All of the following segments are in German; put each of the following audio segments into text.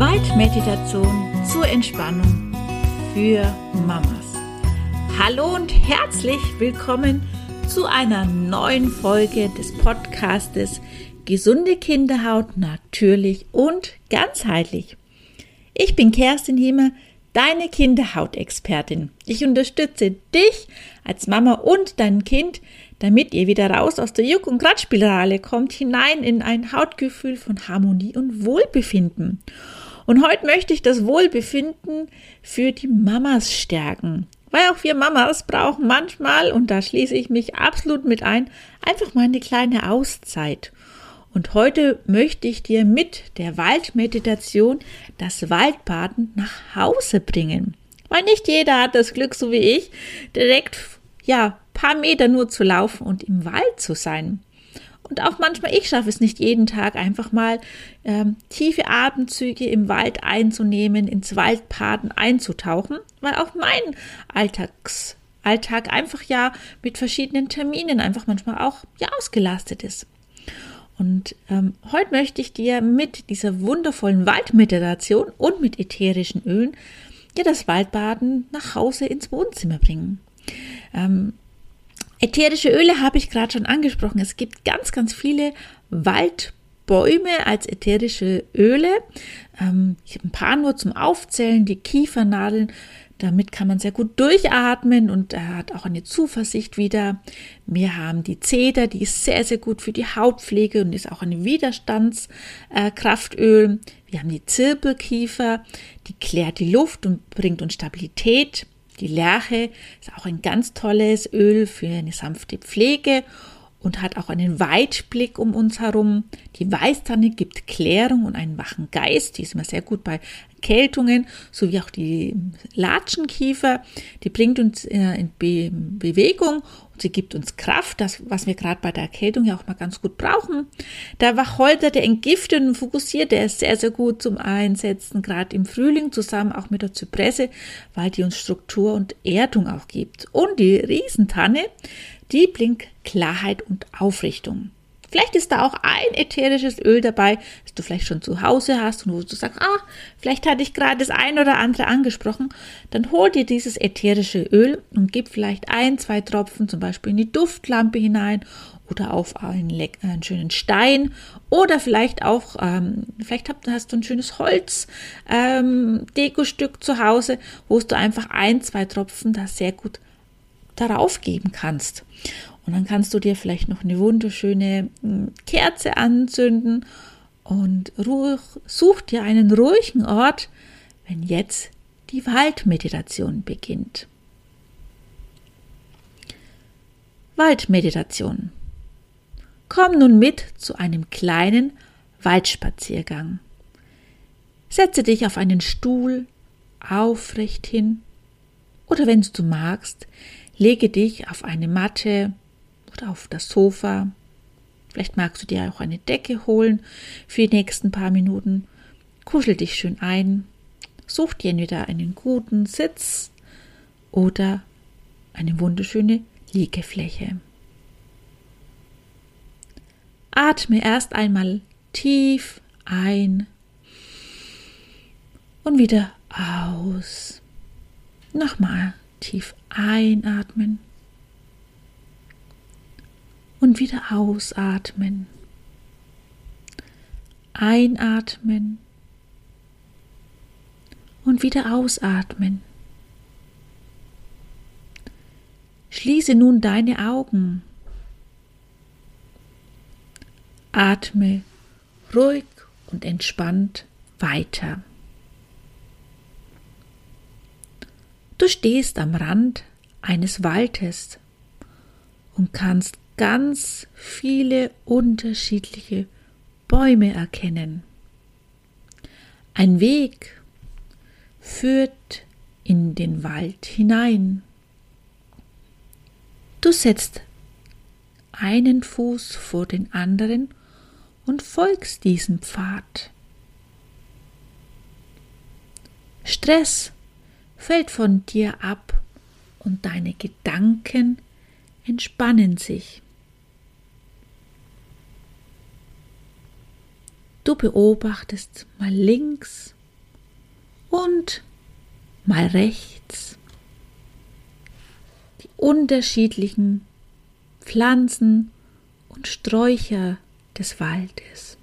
Waldmeditation zur Entspannung für Mamas. Hallo und herzlich willkommen zu einer neuen Folge des Podcastes Gesunde Kinderhaut natürlich und ganzheitlich. Ich bin Kerstin Hiemer, deine Kinderhautexpertin. Ich unterstütze dich als Mama und dein Kind, damit ihr wieder raus aus der Juck- und Kratzspirale kommt, hinein in ein Hautgefühl von Harmonie und Wohlbefinden. Und heute möchte ich das Wohlbefinden für die Mamas stärken. Weil auch wir Mamas brauchen manchmal, und da schließe ich mich absolut mit ein, einfach mal eine kleine Auszeit. Und heute möchte ich dir mit der Waldmeditation das Waldbaden nach Hause bringen. Weil nicht jeder hat das Glück, so wie ich, direkt, ja, paar Meter nur zu laufen und im Wald zu sein. Und auch manchmal, ich schaffe es nicht jeden Tag, einfach mal ähm, tiefe Atemzüge im Wald einzunehmen, ins Waldpaden einzutauchen, weil auch mein Alltags, Alltag einfach ja mit verschiedenen Terminen einfach manchmal auch ja ausgelastet ist. Und ähm, heute möchte ich dir mit dieser wundervollen Waldmeditation und mit ätherischen Ölen ja das Waldbaden nach Hause ins Wohnzimmer bringen. Ähm, Ätherische Öle habe ich gerade schon angesprochen. Es gibt ganz, ganz viele Waldbäume als ätherische Öle. Ähm, ich habe ein paar nur zum Aufzählen, die Kiefernadeln. Damit kann man sehr gut durchatmen und hat auch eine Zuversicht wieder. Wir haben die Zeder, die ist sehr, sehr gut für die Hautpflege und ist auch ein Widerstandskraftöl. Wir haben die Zirbelkiefer, die klärt die Luft und bringt uns Stabilität. Die Lerche ist auch ein ganz tolles Öl für eine sanfte Pflege und hat auch einen Weitblick um uns herum. Die Weißtanne gibt Klärung und einen wachen Geist. Die ist immer sehr gut bei Erkältungen, sowie auch die Latschenkiefer. Die bringt uns äh, in Be Bewegung sie gibt uns Kraft, das, was wir gerade bei der Erkältung ja auch mal ganz gut brauchen. Der Wacholder, der entgiftet und fokussiert, der ist sehr, sehr gut zum Einsetzen, gerade im Frühling zusammen auch mit der Zypresse, weil die uns Struktur und Erdung auch gibt. Und die Riesentanne, die bringt Klarheit und Aufrichtung. Vielleicht ist da auch ein ätherisches Öl dabei, das du vielleicht schon zu Hause hast und wo du sagst, ah, vielleicht hatte ich gerade das ein oder andere angesprochen. Dann hol dir dieses ätherische Öl und gib vielleicht ein, zwei Tropfen zum Beispiel in die Duftlampe hinein oder auf einen, einen schönen Stein oder vielleicht auch, ähm, vielleicht hast du ein schönes Holz ähm, zu Hause, wo du einfach ein, zwei Tropfen da sehr gut darauf geben kannst. Und dann kannst du dir vielleicht noch eine wunderschöne hm, Kerze anzünden und ruhig, such dir einen ruhigen Ort, wenn jetzt die Waldmeditation beginnt. Waldmeditation. Komm nun mit zu einem kleinen Waldspaziergang. Setze dich auf einen Stuhl aufrecht hin oder wenn du magst, lege dich auf eine Matte oder auf das Sofa. Vielleicht magst du dir auch eine Decke holen für die nächsten paar Minuten. Kuschel dich schön ein. Such dir entweder einen guten Sitz oder eine wunderschöne Liegefläche. Atme erst einmal tief ein und wieder aus. Nochmal tief einatmen und wieder ausatmen. Einatmen und wieder ausatmen. Schließe nun deine Augen. Atme ruhig und entspannt weiter. Du stehst am Rand eines Waldes und kannst ganz viele unterschiedliche Bäume erkennen. Ein Weg führt in den Wald hinein. Du setzt einen Fuß vor den anderen und folgst diesem Pfad. Stress fällt von dir ab und deine Gedanken entspannen sich. Du beobachtest mal links und mal rechts. Die unterschiedlichen Pflanzen und Sträucher des Waldes.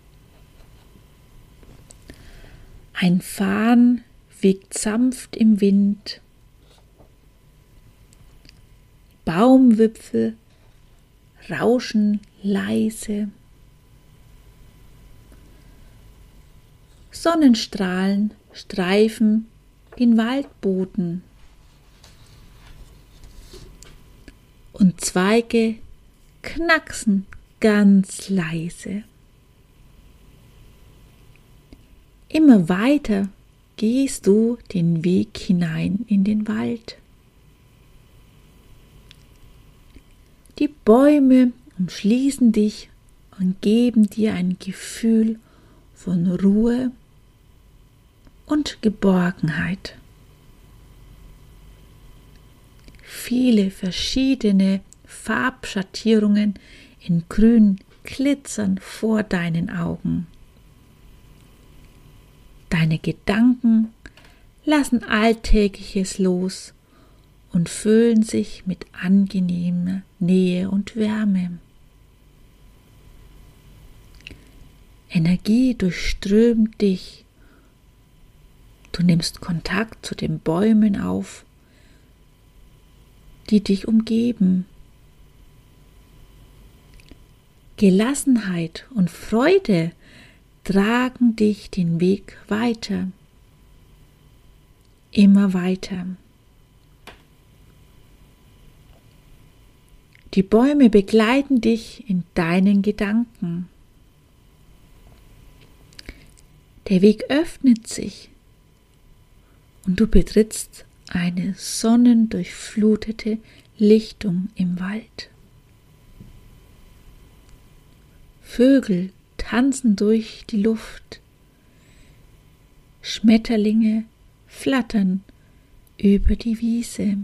Ein Farn wiegt sanft im Wind. Baumwipfel rauschen leise. Sonnenstrahlen streifen den Waldboden. Und Zweige knacksen ganz leise. Immer weiter gehst du den Weg hinein in den Wald. Die Bäume umschließen dich und geben dir ein Gefühl von Ruhe und Geborgenheit. Viele verschiedene Farbschattierungen in Grün glitzern vor deinen Augen. Deine Gedanken lassen Alltägliches los und füllen sich mit angenehmer Nähe und Wärme. Energie durchströmt dich. Du nimmst Kontakt zu den Bäumen auf, die dich umgeben. Gelassenheit und Freude tragen dich den Weg weiter, immer weiter. Die Bäume begleiten dich in deinen Gedanken. Der Weg öffnet sich und du betrittst eine sonnendurchflutete Lichtung im Wald. Vögel tanzen durch die Luft. Schmetterlinge flattern über die Wiese.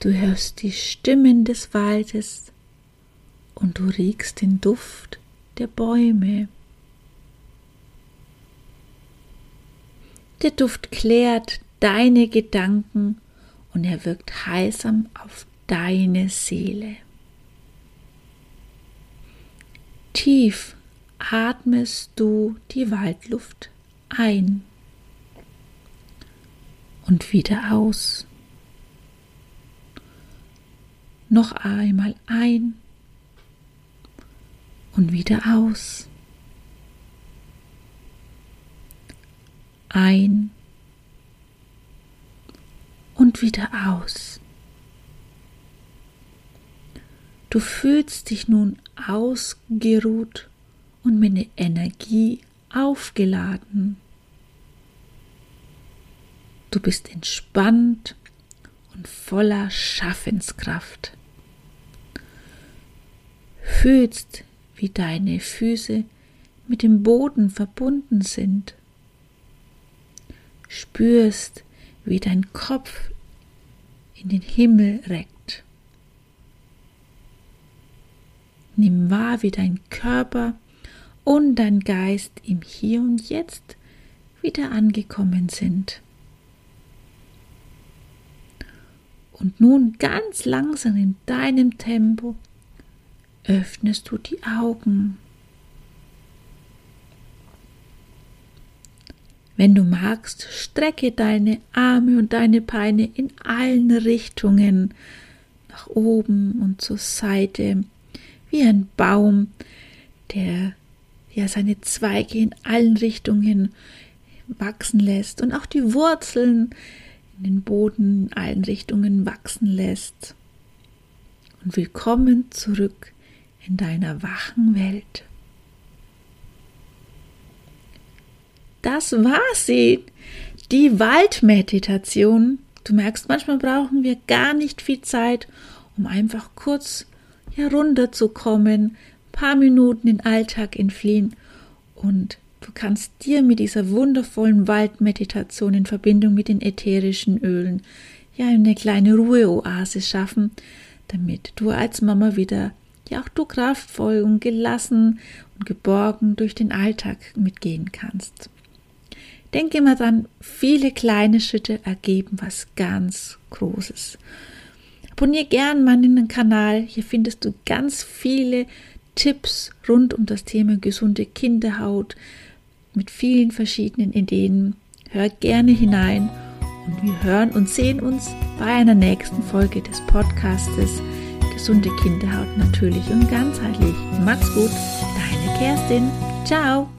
Du hörst die Stimmen des Waldes und du riechst den Duft der Bäume. Der Duft klärt deine Gedanken und er wirkt heilsam auf deine Seele. Tief atmest du die Waldluft ein und wieder aus. Noch einmal ein und wieder aus. Ein und wieder aus. Du fühlst dich nun ausgeruht und mit Energie aufgeladen. Du bist entspannt und voller Schaffenskraft. Fühlst, wie deine Füße mit dem Boden verbunden sind. Spürst, wie dein Kopf in den Himmel reckt. Nimm wahr, wie dein Körper und dein Geist im Hier und Jetzt wieder angekommen sind. Und nun ganz langsam in deinem Tempo öffnest du die Augen. Wenn du magst, strecke deine Arme und deine Beine in allen Richtungen, nach oben und zur Seite wie ein Baum, der ja seine Zweige in allen Richtungen wachsen lässt und auch die Wurzeln in den Boden in allen Richtungen wachsen lässt. Und willkommen zurück in deiner wachen Welt. Das war sie, die Waldmeditation. Du merkst, manchmal brauchen wir gar nicht viel Zeit, um einfach kurz herunterzukommen, paar Minuten in den Alltag entfliehen und du kannst dir mit dieser wundervollen Waldmeditation in Verbindung mit den ätherischen Ölen ja eine kleine Ruheoase schaffen, damit du als Mama wieder ja auch du kraftvoll und gelassen und geborgen durch den Alltag mitgehen kannst. Denke immer dann, viele kleine Schritte ergeben was ganz Großes. Abonniere gern meinen Kanal. Hier findest du ganz viele Tipps rund um das Thema gesunde Kinderhaut mit vielen verschiedenen Ideen. Hör gerne hinein und wir hören und sehen uns bei einer nächsten Folge des Podcastes Gesunde Kinderhaut natürlich und ganzheitlich. Mach's gut, deine Kerstin. Ciao.